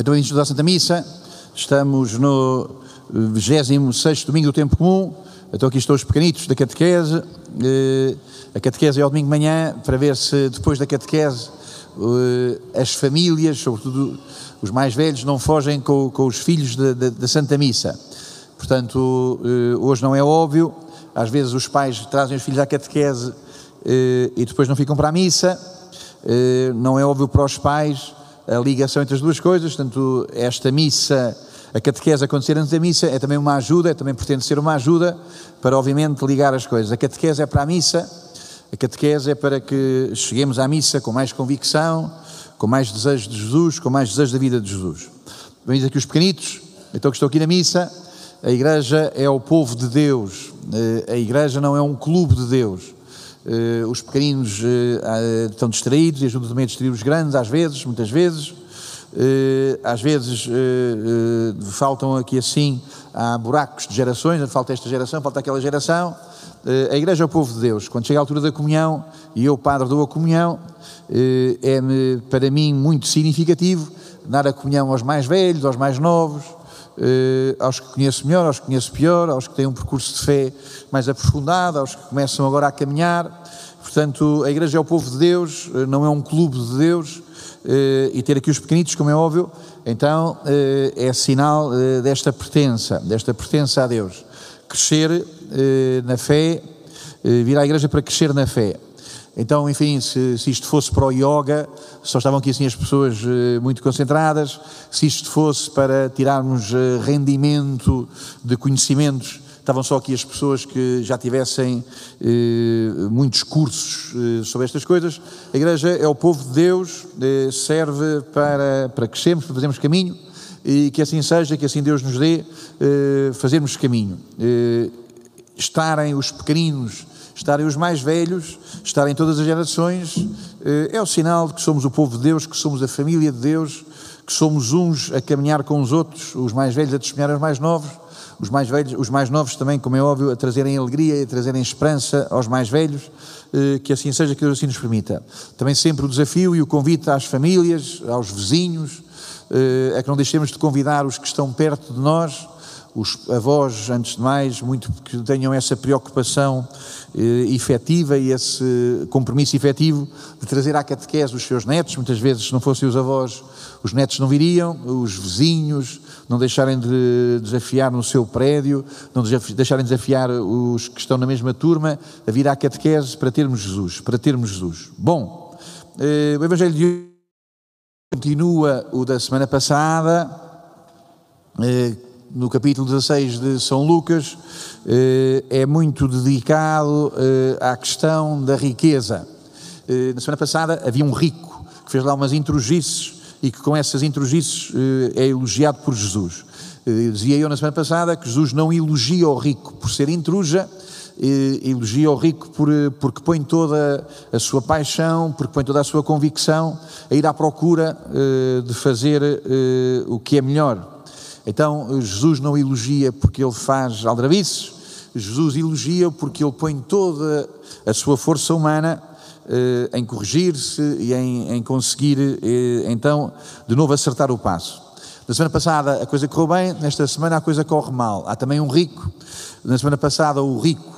Então, início da Santa Missa, estamos no 26 domingo do tempo comum, então aqui estão os pequenitos da catequese, eh, a catequese é ao domingo de manhã, para ver se depois da catequese eh, as famílias, sobretudo os mais velhos, não fogem com, com os filhos da Santa Missa. Portanto, eh, hoje não é óbvio, às vezes os pais trazem os filhos à catequese e depois não ficam para a missa, não é óbvio para os pais a ligação entre as duas coisas, portanto, esta missa, a catequese acontecer antes da missa é também uma ajuda, é também pretende ser uma ajuda para, obviamente, ligar as coisas. A catequese é para a missa, a catequese é para que cheguemos à missa com mais convicção, com mais desejo de Jesus, com mais desejo da vida de Jesus. Vemos aqui os pequenitos, então que estão aqui na missa, a igreja é o povo de Deus, eh, a igreja não é um clube de Deus. Uh, os pequeninos uh, estão distraídos e ajudam também a distrair os grandes, às vezes, muitas vezes. Uh, às vezes faltam aqui assim, há buracos de gerações, falta esta geração, falta aquela geração. a igreja é o povo de Deus. Quando chega a altura da comunhão, e eu, padre, dou a comunhão, é para mim muito significativo dar a comunhão aos mais velhos, aos mais novos, Uh, aos que conheço melhor, aos que conheço pior, aos que têm um percurso de fé mais aprofundado, aos que começam agora a caminhar. Portanto, a Igreja é o povo de Deus, uh, não é um clube de Deus, uh, e ter aqui os pequenitos, como é óbvio, então é sinal desta pertença, desta pertença a Deus. Crescer na fé, vir à Igreja para crescer na fé. Então, enfim, se, se, isto fosse para o yoga, só estavam aqui assim as pessoas uh, muito concentradas. Se isto fosse para tirarmos uh, rendimento de conhecimentos, estavam só aqui as pessoas que já tivessem uh, muitos cursos sobre estas coisas. A Igreja é o povo de Deus, serve para, para crescermos, para fazermos caminho e que assim seja, que assim Deus nos dê fazermos caminho. estarem os pequeninos estarem os mais velhos, estarem todas as gerações, eh, é o sinal de que somos o povo de Deus, que somos a família de Deus, que somos uns a caminhar com os outros, os mais velhos a testemunhar aos mais novos, os mais velhos, os mais novos também, como é óbvio, a trazerem alegria e a trazerem esperança aos mais velhos, eh, que assim seja, que Deus assim nos permita. Também sempre o desafio e o convite às famílias, aos vizinhos, eh, a que não deixemos de convidar os que estão perto de nós, os avós, antes de mais, muito que tenham essa preocupação eh, efetiva e esse compromisso efetivo de trazer à catequese os seus netos. Muitas vezes, se não fossem os avós, os netos não viriam, os vizinhos, não deixarem de desafiar no seu prédio, não deixarem de desafiar os que estão na mesma turma a vir à catequese para termos Jesus, para termos Jesus. Bom, eh, o Evangelho de hoje continua o da semana passada, eh, no capítulo 16 de São Lucas, eh, é muito dedicado eh, à questão da riqueza. Eh, na semana passada havia um rico que fez lá umas intrugices e que com essas intrugices é elogiado por Jesus. Dizia eu na semana passada que Jesus não elogia o rico por ser intruja, elogia o rico por, porque põe toda a sua paixão, porque põe toda a sua convicção a ir à procura de fazer o que é melhor. Então, Jesus não elogia porque ele faz aldrabices, Jesus elogia porque ele põe toda a sua força humana eh, em corrigir-se e em, em conseguir, eh, então, de novo acertar o passo. Na semana passada a coisa correu bem, nesta semana a coisa corre mal. Há também um rico, na semana passada o rico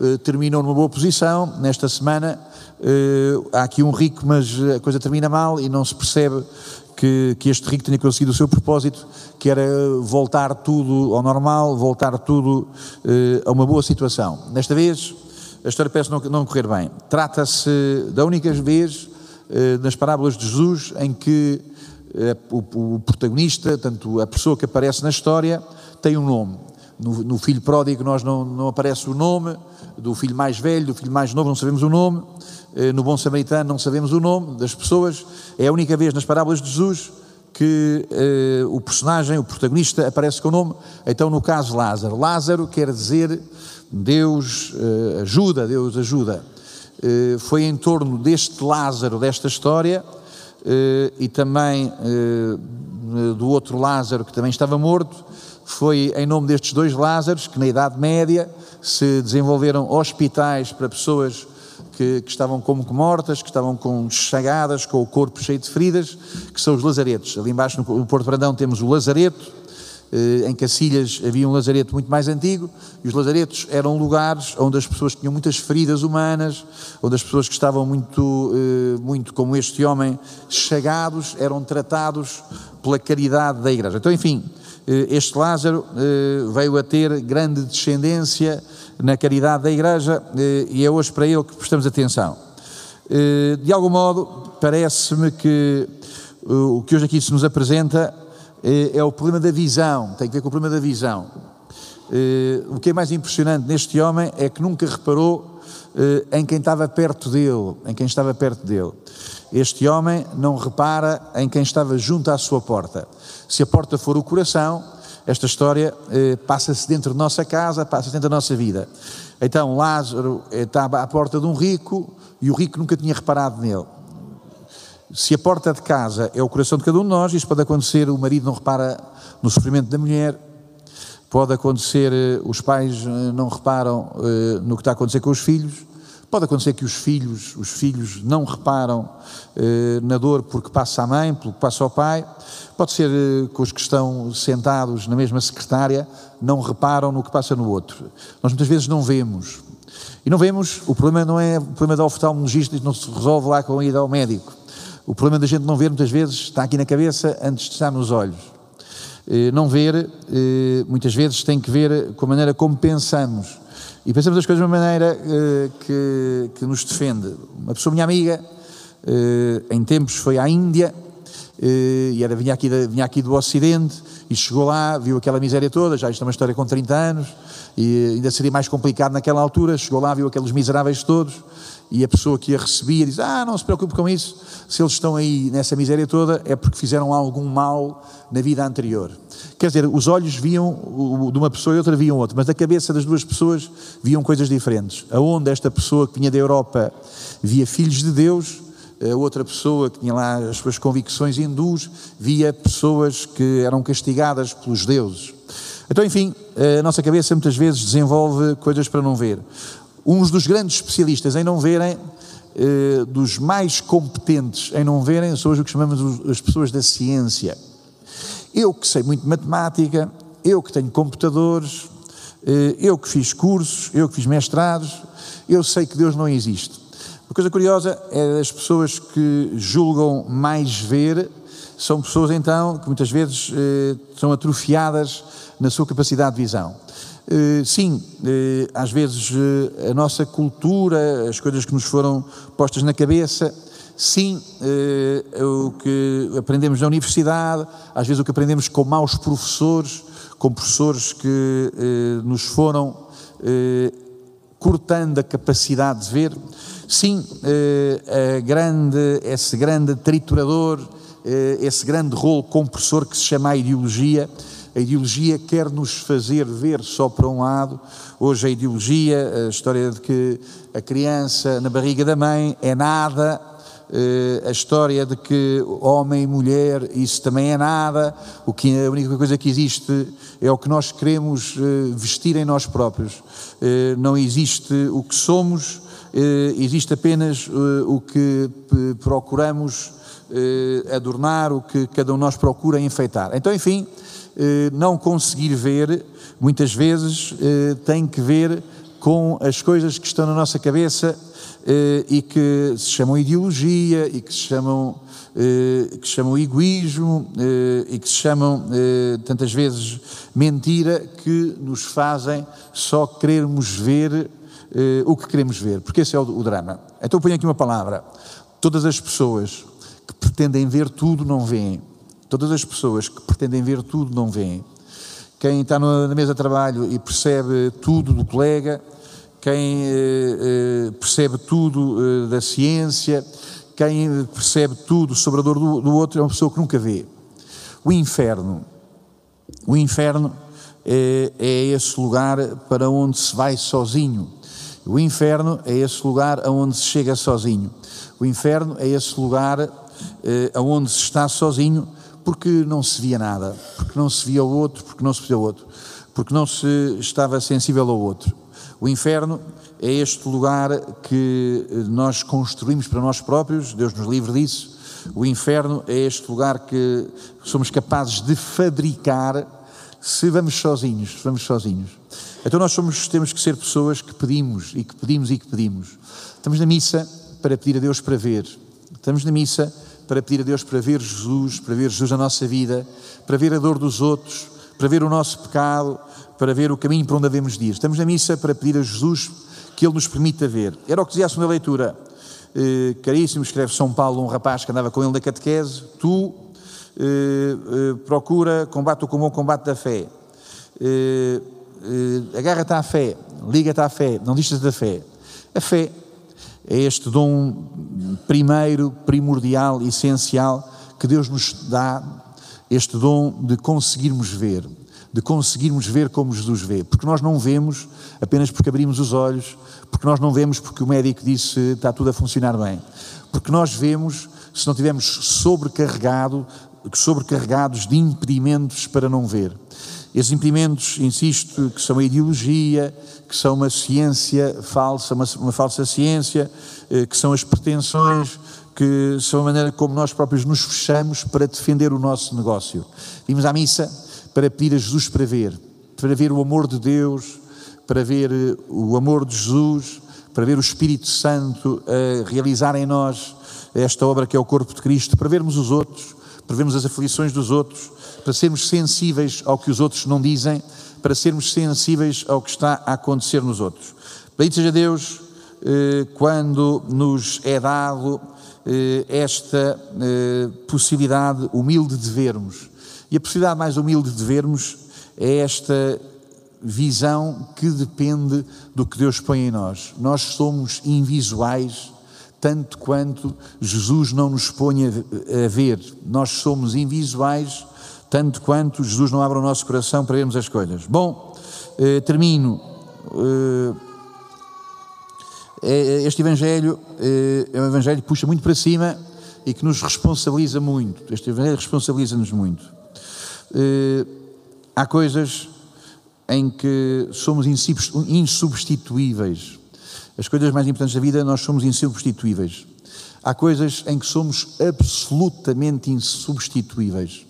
eh, terminou numa boa posição, nesta semana eh, há aqui um rico, mas a coisa termina mal e não se percebe que, que, este rico tenha conseguido o seu propósito, que era voltar tudo ao normal, voltar tudo eh, a uma boa situação. Desta vez, a história parece não, não correr bem. Trata-se da única vez eh, nas parábolas de Jesus em que eh, o, o, protagonista, tanto a pessoa que aparece na história, tem um nome. No, no filho pródigo nós não, não aparece o nome, do filho mais velho, do filho mais novo não sabemos o nome, no Bom Samaritano não sabemos o nome das pessoas, é a única vez nas parábolas de Jesus que eh, o personagem, o protagonista, aparece com o nome. Então, no caso Lázaro, Lázaro quer dizer Deus eh, ajuda, Deus ajuda. Eh, foi em torno deste Lázaro, desta história, eh, e também eh, do outro Lázaro que também estava morto, foi em nome destes dois Lázaros que na Idade Média se desenvolveram hospitais para pessoas que, que, estavam como mortas, que estavam com chagadas, com o corpo cheio de feridas, que são os lazaretos. Ali embaixo no Porto Brandão temos o lazareto, eh, em Cacilhas havia um lazareto muito mais antigo, e os lazaretos eram lugares onde as pessoas tinham muitas feridas humanas, onde as pessoas que estavam muito, eh, muito como este homem, chagados, eram tratados pela caridade da igreja. Então, enfim, eh, este Lázaro veio a ter grande descendência na caridade da igreja e é hoje para ele que prestamos atenção. De algum modo, parece-me que o que hoje aqui se nos apresenta é, o problema da visão, tem que ver com o problema da visão. O que é mais impressionante neste homem é que nunca reparou em quem estava perto dele, em quem estava perto dele. Este homem não repara em quem estava junto à sua porta. Se a porta for o coração, esta história passa-se dentro de nossa casa, passa-se dentro da nossa vida. Então Lázaro estava à porta de um rico e o rico nunca tinha reparado nele. Se a porta de casa é o coração de cada um de nós, isso pode acontecer, o marido não repara no sofrimento da mulher, pode acontecer, eh, os pais eh, não reparam eh, no que está a acontecer com os filhos, pode acontecer que os filhos, os filhos não reparam na dor porque passa a mãe, porque passa ao pai, pode ser que os que estão sentados na mesma secretária não reparam no que passa no outro. Nós muitas vezes não vemos. E não vemos, o problema não é o problema da oftalmologista, não se resolve lá com a ida ao médico. O problema da gente não ver muitas vezes está aqui na cabeça antes de estar nos olhos. Eh, não ver, eh, muitas vezes, tem que ver com a maneira como pensamos. E pensamos as coisas de uma maneira eh, que, que nos defende. Uma pessoa, minha amiga, em tempos foi à Índia, e era, vinha, aqui, vinha aqui do Ocidente, e chegou lá, viu aquela miséria toda, já isto é uma história com 30 anos, e ainda seria mais complicado naquela altura, chegou lá, viu aqueles miseráveis todos, e a pessoa que a recebia diz: Ah, não se preocupe com isso, se eles estão aí nessa miséria toda é porque fizeram algum mal na vida anterior. Quer dizer, os olhos viam de uma pessoa e outra viam outra, mas da cabeça das duas pessoas viam coisas diferentes. Aonde esta pessoa que vinha da Europa via filhos de Deus, a outra pessoa que tinha lá as suas convicções hindus via pessoas que eram castigadas pelos deuses. Então, enfim, a nossa cabeça muitas vezes desenvolve coisas para não ver uns dos grandes especialistas em não verem, eh, dos mais competentes em não verem, são hoje o que chamamos as pessoas da ciência. Eu que sei muito matemática, eu que tenho computadores, eh, eu que fiz cursos, eu que fiz mestrados, eu sei que Deus não existe. Uma coisa curiosa é as pessoas que julgam mais ver, são pessoas então que muitas vezes eh, são atrofiadas na sua capacidade de visão. Eh, sim, às vezes a nossa cultura, as coisas que nos foram postas na cabeça, sim, o que aprendemos na universidade, às vezes o que aprendemos com maus professores, com professores que nos foram cortando a capacidade de ver, sim, grande, esse grande triturador, esse grande rolo compressor que se chama a ideologia, a ideologia quer nos fazer ver só para um lado. Hoje a ideologia, a história de que a criança na barriga da mãe é nada, eh, a história de que homem e mulher, isso também é nada, o que a única coisa que existe é o que nós queremos eh, vestir em nós próprios. Eh, não existe o que somos, existe apenas o que procuramos adornar, o que cada um de nós procura enfeitar. Então, enfim, eh, não conseguir ver, muitas vezes, eh, tem que ver com as coisas que estão na nossa cabeça eh, e que se chamam ideologia e que se chamam, que se chamam egoísmo e que se chamam, tantas vezes, mentira, que nos fazem só querermos ver o que queremos ver, porque esse é o, drama. Então ponho aqui uma palavra. Todas as pessoas que pretendem ver tudo não veem. Todas as pessoas que pretendem ver tudo não veem. Quem está na mesa de trabalho e percebe tudo do colega, quem eh, eh, percebe tudo eh, da ciência, quem percebe tudo sobre a dor do, do, outro é uma pessoa que nunca vê. O inferno. O inferno é, é esse lugar para onde se vai sozinho. O inferno é esse lugar aonde se chega sozinho. O inferno é esse lugar eh, aonde se está sozinho porque não se via nada, porque não se via o outro, porque não se via o outro, porque não se estava sensível ao outro. O inferno é este lugar que nós construímos para nós próprios, Deus nos livre disso. O inferno é este lugar que somos capazes de fabricar se vamos sozinhos, se vamos sozinhos. Então nós somos, temos que ser pessoas que pedimos e que pedimos e que pedimos. Estamos na missa para pedir a Deus para ver. Estamos na missa para pedir a Deus para ver Jesus, para ver Jesus na nossa vida, para ver a dor dos outros, para ver o nosso pecado, para ver o caminho para onde devemos ir. Estamos na missa para pedir a Jesus que Ele nos permita ver. Era o que dizia a segunda leitura. Eh, caríssimo, escreve São Paulo, um rapaz que andava com ele na catequese, tu eh, eh, procura, combate o comum combate da fé. Eh, agarra-te à fé, liga-te à fé, não distas da fé. A fé é este dom primeiro, primordial, essencial que Deus nos dá, este dom de conseguirmos ver, de conseguirmos ver como Jesus vê, porque nós não vemos apenas porque abrimos os olhos, porque nós não vemos porque o médico disse está tudo a funcionar bem, porque nós vemos se não tivermos sobrecarregado, sobrecarregados de impedimentos para não ver. Esses impedimentos, insisto, que são a ideologia, que são uma ciência falsa, uma, uma falsa ciência, eh, que são as pretensões, que são a maneira como nós próprios nos fechamos para defender o nosso negócio. Vimos à missa para pedir a Jesus para ver, para ver o amor de Deus, para ver eh, o amor de Jesus, para ver o Espírito Santo a realizar em nós esta obra que é o corpo de Cristo, para vermos os outros, para vermos as aflições dos outros, para sermos sensíveis ao que os outros não dizem, para sermos sensíveis ao que está a acontecer nos outros. Bendito seja Deus eh, quando nos é dado eh, esta possibilidade humilde de vermos. E a possibilidade mais humilde de vermos é esta visão que depende do que Deus põe em nós. Nós somos invisuais tanto quanto Jesus não nos põe a ver. Nós somos invisuais tanto quanto Jesus não abre o nosso coração para vermos as coisas. Bom, eh, termino. Eh, eh, este Evangelho eh, é um Evangelho que puxa muito para cima e que nos responsabiliza muito. Este Evangelho responsabiliza-nos muito. Eh, há coisas em que somos insubstituíveis. As coisas mais importantes da vida, nós somos insubstituíveis. Há coisas em que somos absolutamente insubstituíveis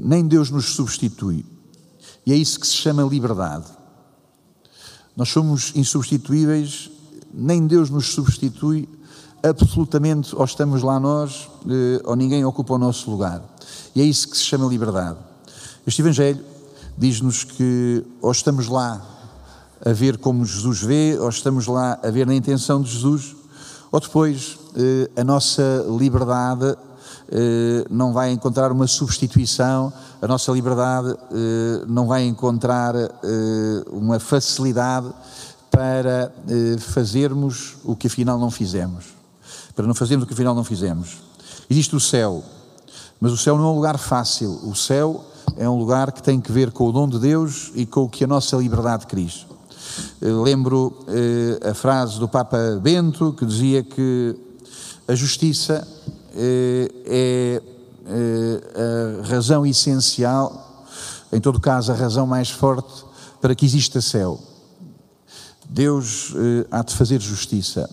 nem Deus nos substitui. E é isso que se chama liberdade. Nós somos insubstituíveis, nem Deus nos substitui, absolutamente, ou estamos lá nós, eh, ou ninguém ocupa o nosso lugar. E é isso que se chama liberdade. Este Evangelho diz-nos que ou estamos lá a ver como Jesus vê, ou estamos lá a ver na intenção de Jesus, ou depois eh, a nossa liberdade eh, não vai encontrar uma substituição, a nossa liberdade eh, não vai encontrar uma facilidade para fazermos o que afinal não fizemos. Para não fazermos o que afinal não fizemos. Existe o céu, mas o céu não é um lugar fácil. O céu é um lugar que tem que ver com o dom de Deus e com o que a nossa liberdade quis. Lembro a frase do Papa Bento que dizia que a justiça é, é, é a razão essencial, em todo caso, a razão mais forte para que exista céu. Deus eh, há de fazer justiça.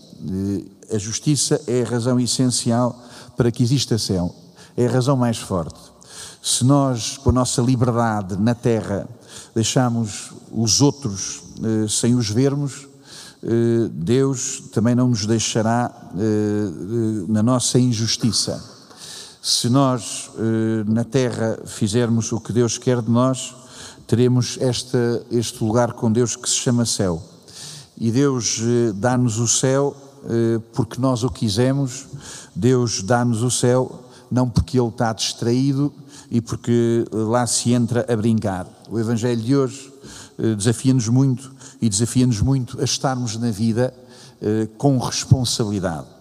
Eh, a justiça é a razão essencial para que exista céu. É a razão mais forte. Se nós, com a nossa liberdade na terra, deixamos os outros eh, sem os vermos, eh, Deus também não nos deixará eh, eh, na nossa injustiça. Se nós na terra fizermos o que Deus quer de nós, teremos esta, este lugar com Deus que se chama céu. E Deus dá-nos o céu porque nós o quisemos, Deus dá-nos o céu não porque Ele está distraído e porque lá se entra a brincar. O Evangelho de hoje desafia-nos muito e desafia-nos muito a estarmos na vida eh, com responsabilidade.